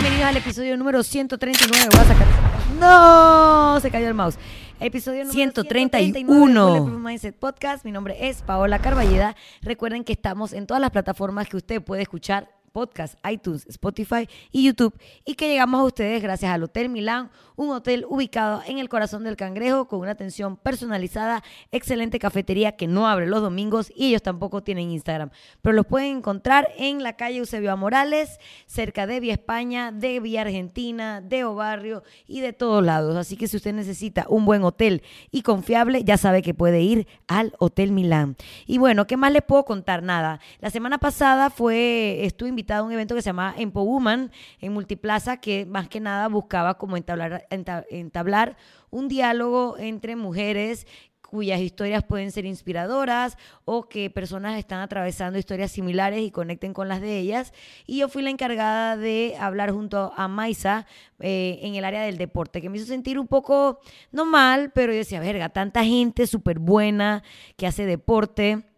Bienvenidos al episodio número 139. Voy a sacar. No, se cayó el mouse. Episodio número 131 del Mindset Podcast. Mi nombre es Paola Carballeda. Recuerden que estamos en todas las plataformas que usted puede escuchar podcast, iTunes, Spotify y YouTube y que llegamos a ustedes gracias al Hotel Milán, un hotel ubicado en el corazón del Cangrejo con una atención personalizada, excelente cafetería que no abre los domingos y ellos tampoco tienen Instagram, pero los pueden encontrar en la calle Eusebio Morales, cerca de Vía España, de Vía Argentina, de Obarrio y de todos lados. Así que si usted necesita un buen hotel y confiable, ya sabe que puede ir al Hotel Milán. Y bueno, ¿qué más les puedo contar? Nada. La semana pasada fue, estuve invitado a un evento que se llama Empo Woman en Multiplaza, que más que nada buscaba como entablar, entablar un diálogo entre mujeres cuyas historias pueden ser inspiradoras o que personas están atravesando historias similares y conecten con las de ellas. Y yo fui la encargada de hablar junto a Maisa eh, en el área del deporte, que me hizo sentir un poco, no mal, pero yo decía, verga, tanta gente súper buena que hace deporte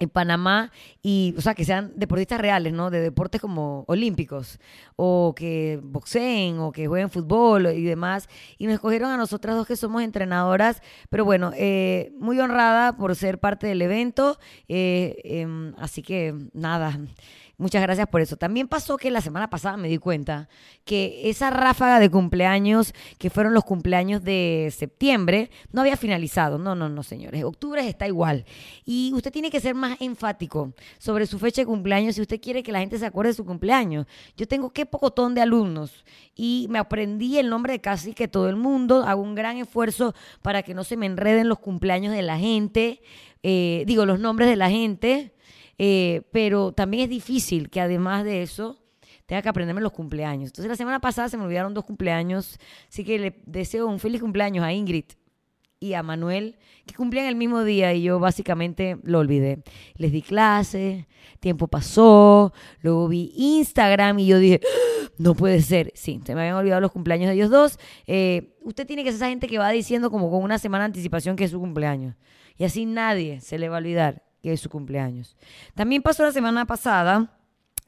en Panamá y, o sea, que sean deportistas reales, ¿no? De deportes como olímpicos o que boxeen o que jueguen fútbol y demás. Y nos escogieron a nosotras dos que somos entrenadoras, pero bueno, eh, muy honrada por ser parte del evento. Eh, em, así que nada, Muchas gracias por eso. También pasó que la semana pasada me di cuenta que esa ráfaga de cumpleaños, que fueron los cumpleaños de septiembre, no había finalizado. No, no, no, señores. Octubre está igual. Y usted tiene que ser más enfático sobre su fecha de cumpleaños si usted quiere que la gente se acuerde de su cumpleaños. Yo tengo qué pocotón de alumnos y me aprendí el nombre de casi que todo el mundo. Hago un gran esfuerzo para que no se me enreden los cumpleaños de la gente. Eh, digo, los nombres de la gente eh, pero también es difícil que además de eso tenga que aprenderme los cumpleaños. Entonces la semana pasada se me olvidaron dos cumpleaños, así que le deseo un feliz cumpleaños a Ingrid y a Manuel, que cumplían el mismo día y yo básicamente lo olvidé. Les di clase, tiempo pasó, luego vi Instagram y yo dije, ¡Ah! no puede ser. Sí, se me habían olvidado los cumpleaños de ellos dos. Eh, usted tiene que ser esa gente que va diciendo como con una semana de anticipación que es su cumpleaños. Y así nadie se le va a olvidar que es su cumpleaños. También pasó la semana pasada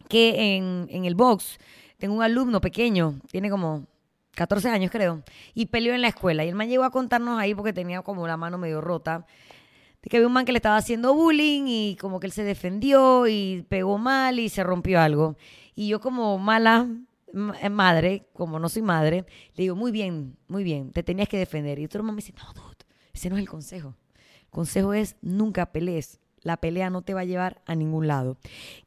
que en, en el box tengo un alumno pequeño, tiene como 14 años creo, y peleó en la escuela. Y el man llegó a contarnos ahí porque tenía como la mano medio rota, de que había un man que le estaba haciendo bullying y como que él se defendió y pegó mal y se rompió algo. Y yo como mala eh, madre, como no soy madre, le digo, muy bien, muy bien, te tenías que defender. Y otro man me dice, no, dude, ese no es el consejo. El consejo es nunca pelees la pelea no te va a llevar a ningún lado.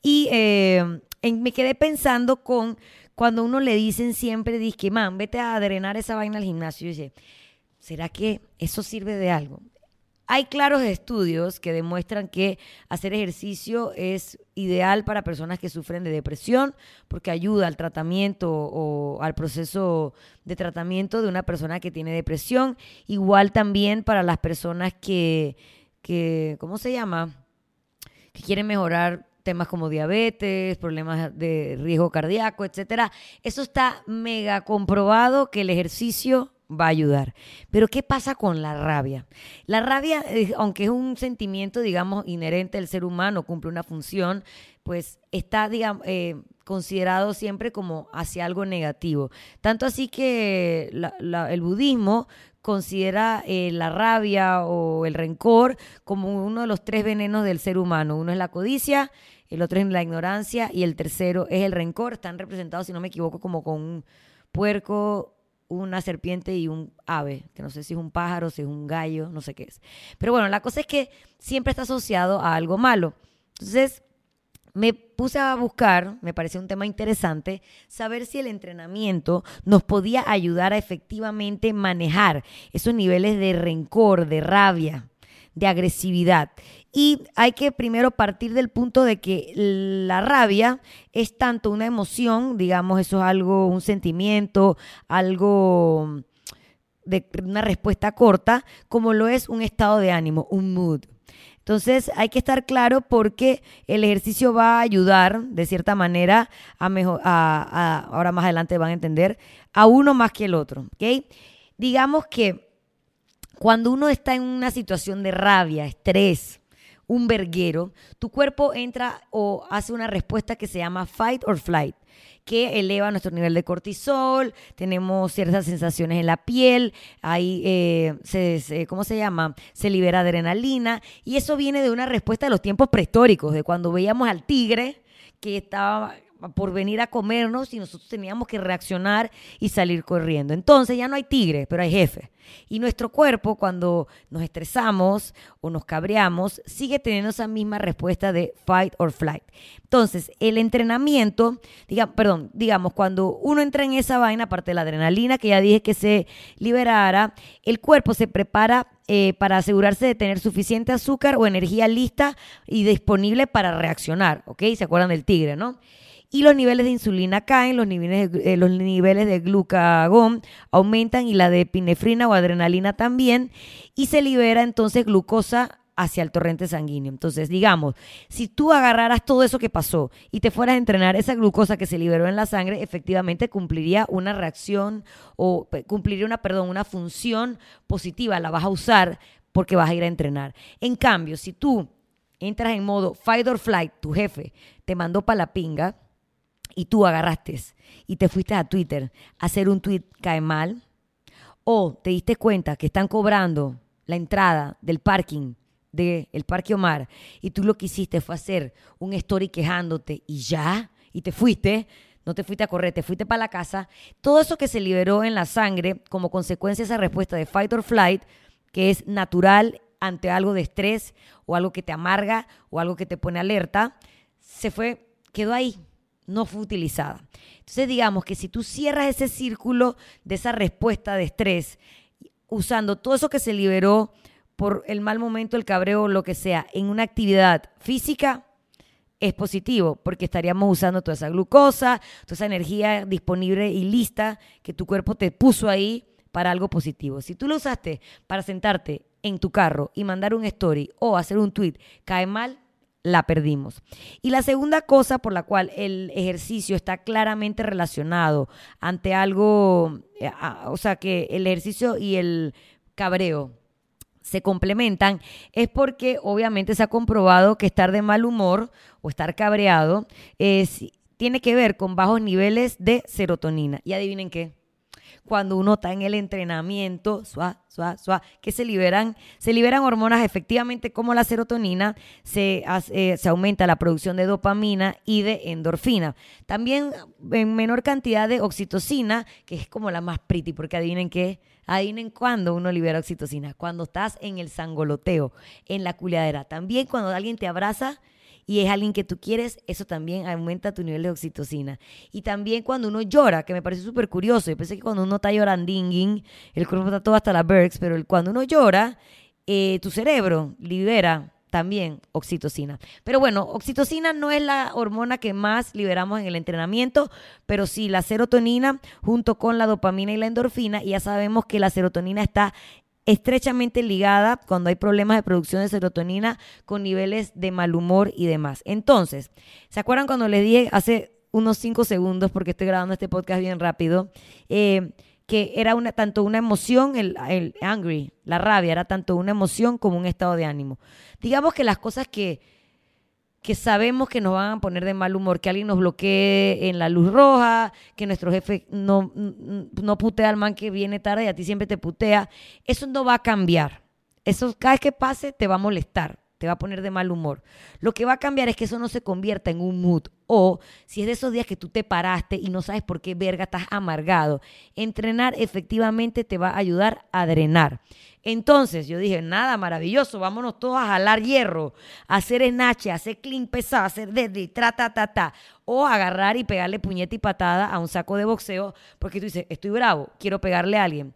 Y eh, me quedé pensando con cuando uno le dicen siempre, dice, man, vete a drenar esa vaina al gimnasio. Y dice, ¿será que eso sirve de algo? Hay claros estudios que demuestran que hacer ejercicio es ideal para personas que sufren de depresión porque ayuda al tratamiento o al proceso de tratamiento de una persona que tiene depresión. Igual también para las personas que, que ¿cómo se llama? Que quieren mejorar temas como diabetes, problemas de riesgo cardíaco, etcétera. Eso está mega comprobado que el ejercicio va a ayudar. Pero ¿qué pasa con la rabia? La rabia, aunque es un sentimiento, digamos, inherente al ser humano, cumple una función, pues está, digamos, eh, considerado siempre como hacia algo negativo. Tanto así que el budismo considera eh, la rabia o el rencor como uno de los tres venenos del ser humano. Uno es la codicia, el otro es la ignorancia y el tercero es el rencor. Están representados, si no me equivoco, como con un puerco, una serpiente y un ave, que no sé si es un pájaro, si es un gallo, no sé qué es. Pero bueno, la cosa es que siempre está asociado a algo malo. Entonces, me puse a buscar, me pareció un tema interesante, saber si el entrenamiento nos podía ayudar a efectivamente manejar esos niveles de rencor, de rabia, de agresividad. Y hay que primero partir del punto de que la rabia es tanto una emoción, digamos, eso es algo, un sentimiento, algo de una respuesta corta, como lo es un estado de ánimo, un mood. Entonces hay que estar claro porque el ejercicio va a ayudar de cierta manera a, mejor, a, ahora más adelante van a entender, a uno más que el otro. Digamos que cuando uno está en una situación de rabia, estrés un verguero, tu cuerpo entra o hace una respuesta que se llama fight or flight que eleva nuestro nivel de cortisol, tenemos ciertas sensaciones en la piel, ahí eh, se, ¿cómo se llama? Se libera adrenalina y eso viene de una respuesta de los tiempos prehistóricos, de cuando veíamos al tigre que estaba por venir a comernos y nosotros teníamos que reaccionar y salir corriendo. Entonces ya no hay tigre, pero hay jefe. Y nuestro cuerpo, cuando nos estresamos o nos cabreamos, sigue teniendo esa misma respuesta de fight or flight. Entonces, el entrenamiento, diga, perdón, digamos, cuando uno entra en esa vaina, aparte de la adrenalina que ya dije que se liberara, el cuerpo se prepara eh, para asegurarse de tener suficiente azúcar o energía lista y disponible para reaccionar, ¿ok? ¿Se acuerdan del tigre, no? Y los niveles de insulina caen, los niveles de, eh, los niveles de glucagón aumentan y la de epinefrina o adrenalina también y se libera entonces glucosa hacia el torrente sanguíneo. Entonces, digamos, si tú agarraras todo eso que pasó y te fueras a entrenar, esa glucosa que se liberó en la sangre efectivamente cumpliría una reacción o cumpliría una, perdón, una función positiva, la vas a usar porque vas a ir a entrenar. En cambio, si tú entras en modo fight or flight, tu jefe te mandó para la pinga, y tú agarraste y te fuiste a Twitter a hacer un tweet cae mal, o te diste cuenta que están cobrando la entrada del parking del Parque Omar y tú lo que hiciste fue hacer un story quejándote y ya, y te fuiste, no te fuiste a correr, te fuiste para la casa, todo eso que se liberó en la sangre como consecuencia de esa respuesta de fight or flight, que es natural ante algo de estrés o algo que te amarga o algo que te pone alerta, se fue, quedó ahí, no fue utilizada. Entonces digamos que si tú cierras ese círculo de esa respuesta de estrés usando todo eso que se liberó por el mal momento, el cabreo lo que sea, en una actividad física, es positivo, porque estaríamos usando toda esa glucosa, toda esa energía disponible y lista que tu cuerpo te puso ahí para algo positivo. Si tú lo usaste para sentarte en tu carro y mandar un story o hacer un tweet, cae mal, la perdimos. Y la segunda cosa por la cual el ejercicio está claramente relacionado ante algo, eh, o sea, que el ejercicio y el cabreo se complementan, es porque obviamente se ha comprobado que estar de mal humor o estar cabreado tiene que ver con bajos niveles de serotonina. Y adivinen qué, cuando uno está en el entrenamiento, suá, que se liberan, se liberan hormonas efectivamente como la serotonina, se, eh, se aumenta la producción de dopamina y de endorfina. También en menor cantidad de oxitocina, que es como la más pretty, porque adivinen qué, adivinen cuándo uno libera oxitocina, cuando estás en el sangoloteo, en la culiadera. También cuando alguien te abraza, y es alguien que tú quieres, eso también aumenta tu nivel de oxitocina. Y también cuando uno llora, que me parece súper curioso, yo pensé que cuando uno está llorando, el cuerpo está todo hasta la Berks, pero cuando uno llora, eh, tu cerebro libera también oxitocina. Pero bueno, oxitocina no es la hormona que más liberamos en el entrenamiento, pero sí la serotonina junto con la dopamina y la endorfina. Y ya sabemos que la serotonina está estrechamente ligada cuando hay problemas de producción de serotonina con niveles de mal humor y demás. Entonces, ¿se acuerdan cuando les dije hace unos cinco segundos, porque estoy grabando este podcast bien rápido, eh, que era una, tanto una emoción, el, el angry, la rabia, era tanto una emoción como un estado de ánimo? Digamos que las cosas que que sabemos que nos van a poner de mal humor, que alguien nos bloquee en la luz roja, que nuestro jefe no, no putea al man que viene tarde y a ti siempre te putea, eso no va a cambiar. Eso cada vez que pase te va a molestar te va a poner de mal humor. Lo que va a cambiar es que eso no se convierta en un mood. O si es de esos días que tú te paraste y no sabes por qué verga estás amargado, entrenar efectivamente te va a ayudar a drenar. Entonces yo dije, nada, maravilloso, vámonos todos a jalar hierro, a hacer snatch, a hacer clean pesado, a hacer deadlift, tra, ta, ta, ta. O agarrar y pegarle puñeta y patada a un saco de boxeo porque tú dices, estoy bravo, quiero pegarle a alguien.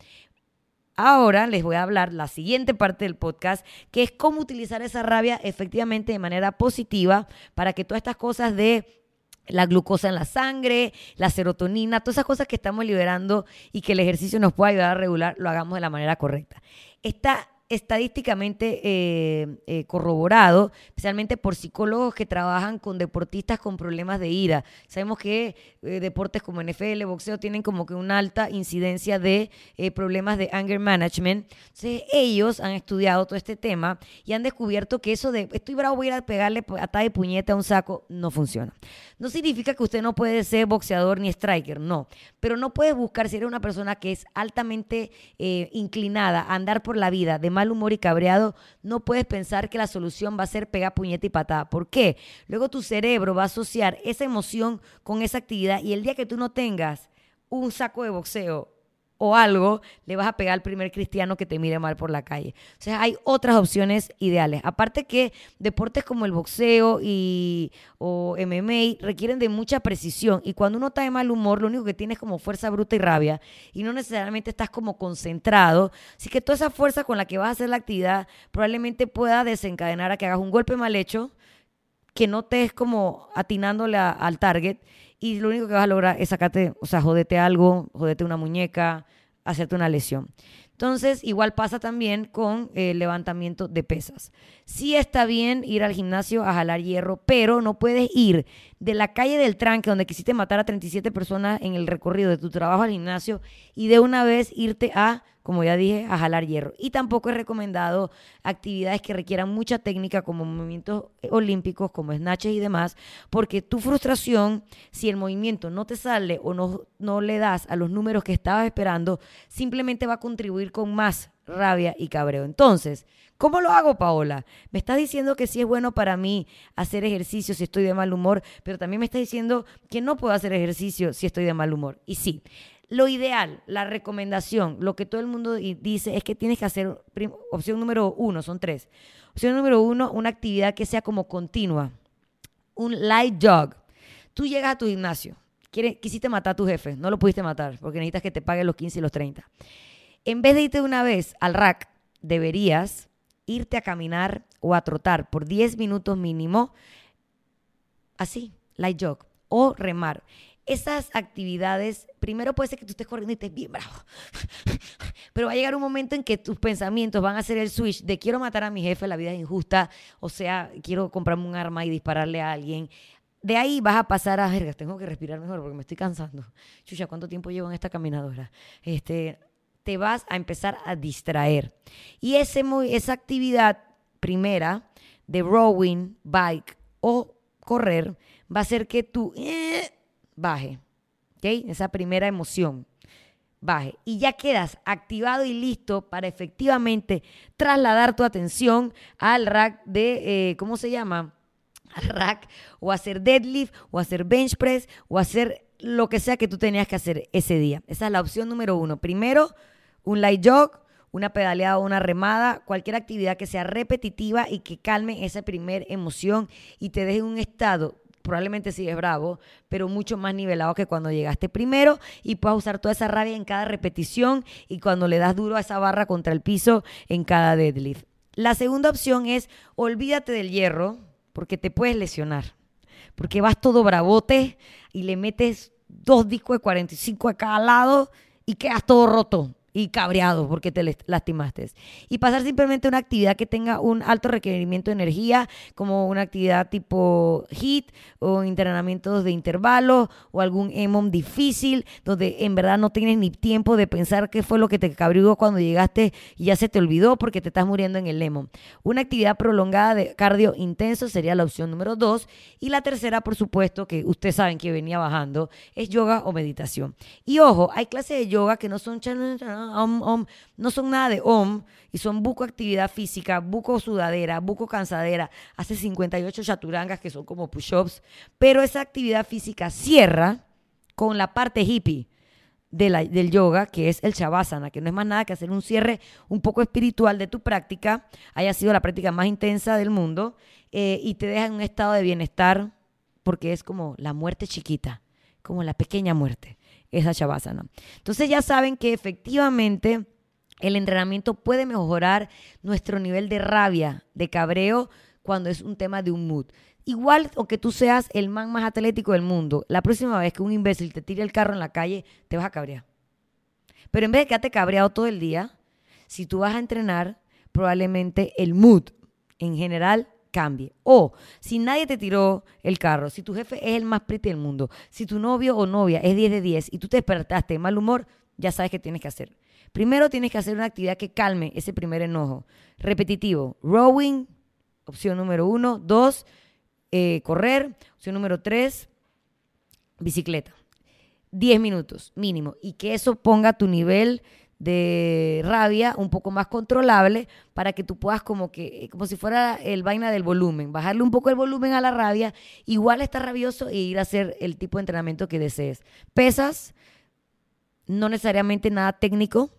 Ahora les voy a hablar la siguiente parte del podcast, que es cómo utilizar esa rabia efectivamente de manera positiva para que todas estas cosas de la glucosa en la sangre, la serotonina, todas esas cosas que estamos liberando y que el ejercicio nos puede ayudar a regular, lo hagamos de la manera correcta. Está estadísticamente eh, eh, corroborado, especialmente por psicólogos que trabajan con deportistas con problemas de ira. Sabemos que eh, deportes como NFL, boxeo, tienen como que una alta incidencia de problemas de anger management. Entonces, ellos han estudiado todo este tema y han descubierto que eso de estoy bravo, voy a ir a pegarle atada de puñete a un saco, no funciona. No significa que usted no puede ser boxeador ni striker, no. Pero no puedes buscar, si eres una persona que es altamente inclinada a andar por la vida de mal humor y cabreado, no puedes pensar que la solución va a ser pegar puñete y patada. ¿Por qué? Luego tu cerebro va a asociar esa emoción con esa actividad y el día que tú no tengas un saco de boxeo o algo, le vas a pegar al primer cristiano que te mire mal por la calle. O sea, hay otras opciones ideales. Aparte que deportes como el boxeo y, o MMA requieren de mucha precisión y cuando uno está de mal humor, lo único que tiene es como fuerza bruta y rabia y no necesariamente estás como concentrado. Así que toda esa fuerza con la que vas a hacer la actividad probablemente pueda desencadenar a que hagas un golpe mal hecho, que no te es como atinándole al target y lo único que vas a lograr es sacarte, o sea, jodete algo, jodete una muñeca, hacerte una lesión. Entonces, igual pasa también con el levantamiento de pesas. Sí está bien ir al gimnasio a jalar hierro, pero no puedes ir de la calle del tranque donde quisiste matar a 37 personas en el recorrido de tu trabajo al gimnasio y de una vez irte a como ya dije, a jalar hierro. Y tampoco es recomendado actividades que requieran mucha técnica como movimientos olímpicos, como snatches y demás, porque tu frustración, si el movimiento no te sale o no, no le das a los números que estabas esperando, simplemente va a contribuir con más rabia y cabreo. Entonces, ¿cómo lo hago, Paola? Me estás diciendo que sí es bueno para mí hacer ejercicio si estoy de mal humor, pero también me estás diciendo que no puedo hacer ejercicio si estoy de mal humor. Y sí, lo ideal, la recomendación, lo que todo el mundo dice es que tienes que hacer, opción número uno, son tres. Opción número uno, una actividad que sea como continua. Un light jog. Tú llegas a tu gimnasio, quisiste matar a tu jefe, no lo pudiste matar porque necesitas que te paguen los 15 y los 30. En vez de irte una vez al rack, deberías irte a caminar o a trotar por 10 minutos mínimo, así, light jog, o remar esas actividades, primero puede ser que tú estés corriendo y estés bien bravo, pero va a llegar un momento en que tus pensamientos van a hacer el switch de quiero matar a mi jefe, la vida es injusta, o sea, quiero comprarme un arma y dispararle a alguien. De ahí vas a pasar a, verga, tengo que respirar mejor porque me estoy cansando. Chucha, ¿cuánto tiempo llevo en esta caminadora? Este, te vas a empezar a distraer. Y ese, esa actividad primera de rowing, bike o correr va a hacer que tú... Eh, baje. ¿Ok? Esa primera emoción baje. Y ya quedas activado y listo para efectivamente trasladar tu atención al rack de, eh, ¿cómo se llama? Al rack o hacer deadlift o hacer bench press o hacer lo que sea que tú tenías que hacer ese día. Esa es la opción número uno. Primero, un light jog, una pedaleada o una remada, cualquier actividad que sea repetitiva y que calme esa primera emoción y te deje en un estado probablemente sigues bravo, pero mucho más nivelado que cuando llegaste primero y puedes usar toda esa rabia en cada repetición y cuando le das duro a esa barra contra el piso en cada deadlift. La segunda opción es olvídate del hierro porque te puedes lesionar, porque vas todo bravote y le metes dos discos de 45 a cada lado y quedas todo roto y cabreado porque te lastimaste. Y pasar simplemente una actividad que tenga un alto requerimiento de energía, como una actividad tipo HIT o entrenamientos de intervalo o algún EMOM difícil, donde en verdad no tienes ni tiempo de pensar qué fue lo que te cabrió cuando llegaste y ya se te olvidó porque te estás muriendo en el EMOM. Una actividad prolongada de cardio intenso sería la opción número dos. Y la tercera, por supuesto, que ustedes saben que venía bajando, es yoga o meditación. Y ojo, hay clases de yoga que no son no son nada de om y son buco actividad física, buco sudadera, buco cansadera, hace 58 chaturangas que son como push-ups, pero esa actividad física cierra con la parte hippie. del yoga, que es el shavasana, que no es más nada que hacer un cierre un poco espiritual de tu práctica, haya sido la práctica más intensa del mundo, eh, y te deja en un estado de bienestar, porque es como la muerte chiquita, como la pequeña muerte esa Shavasana. Entonces ya saben que efectivamente el entrenamiento puede mejorar nuestro nivel de rabia, de cabreo, cuando es un tema de un mood. Igual, o que tú seas el man más atlético del mundo, la próxima vez que un imbécil te tire el carro en la calle, te vas a cabrear. Pero en vez de quedarte cabreado todo el día, si tú vas a entrenar, probablemente el mood en general cambie. O si nadie te tiró el carro, si tu jefe es el más pretty del mundo, si tu novio o novia es 10 de 10 y tú te despertaste de mal humor, ya sabes qué tienes que hacer. Primero tienes que hacer una actividad que calme ese primer enojo. Repetitivo. Rowing, opción número uno. Dos, eh, correr. Opción número tres, bicicleta. Diez minutos mínimo. Y que eso ponga tu nivel de rabia un poco más controlable para que tú puedas como que, como si fuera el vaina del volumen, bajarle un poco el volumen a la rabia, igual estar rabioso e ir a hacer el tipo de entrenamiento que desees. Pesas, no necesariamente nada técnico,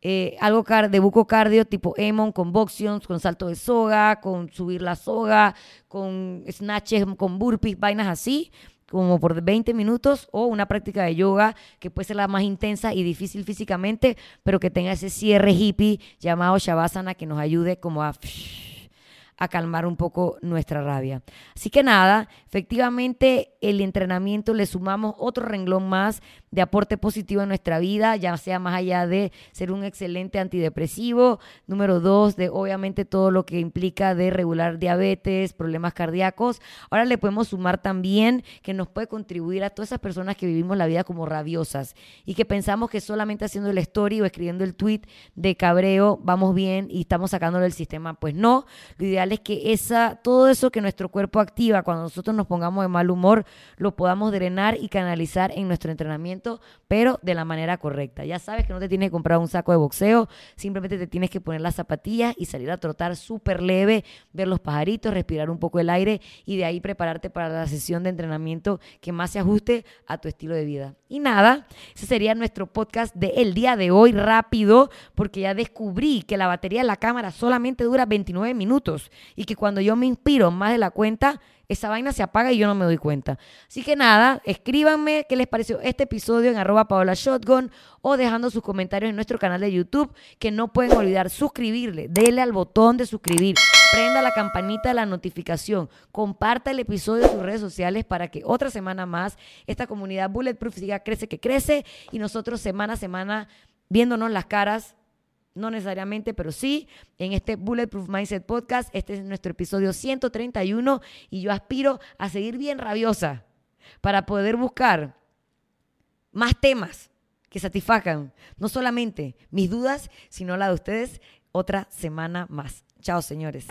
eh, algo de buco cardio tipo Emon con boxions, con salto de soga, con subir la soga, con snatches, con burpees, vainas así como por 20 minutos o una práctica de yoga que puede ser la más intensa y difícil físicamente, pero que tenga ese cierre hippie llamado Shavasana que nos ayude como a a calmar un poco nuestra rabia. Así que nada, efectivamente el entrenamiento le sumamos otro renglón más de aporte positivo en nuestra vida, ya sea más allá de ser un excelente antidepresivo, número dos, de obviamente todo lo que implica de regular diabetes, problemas cardíacos. Ahora le podemos sumar también que nos puede contribuir a todas esas personas que vivimos la vida como rabiosas y que pensamos que solamente haciendo el story o escribiendo el tweet de cabreo vamos bien y estamos sacándolo del sistema. Pues no, lo ideal es que esa, todo eso que nuestro cuerpo activa cuando nosotros nos pongamos de mal humor, lo podamos drenar y canalizar en nuestro entrenamiento, pero de la manera correcta. Ya sabes que no te tienes que comprar un saco de boxeo, simplemente te tienes que poner las zapatillas y salir a trotar súper leve, ver los pajaritos, respirar un poco el aire y de ahí prepararte para la sesión de entrenamiento que más se ajuste a tu estilo de vida. Y nada, ese sería nuestro podcast del día de hoy rápido, porque ya descubrí que la batería de la cámara solamente dura 29 minutos y que cuando yo me inspiro más de la cuenta, esa vaina se apaga y yo no me doy cuenta. Así que nada, escríbanme qué les pareció este episodio en arroba Paola Shotgun o dejando sus comentarios en nuestro canal de YouTube, que no pueden olvidar suscribirle, dele al botón de suscribir, prenda la campanita de la notificación, comparta el episodio en sus redes sociales para que otra semana más esta comunidad Bulletproof siga crece que crece y nosotros semana a semana viéndonos las caras no necesariamente, pero sí, en este Bulletproof Mindset Podcast. Este es nuestro episodio 131 y yo aspiro a seguir bien rabiosa para poder buscar más temas que satisfagan no solamente mis dudas, sino la de ustedes otra semana más. Chao, señores.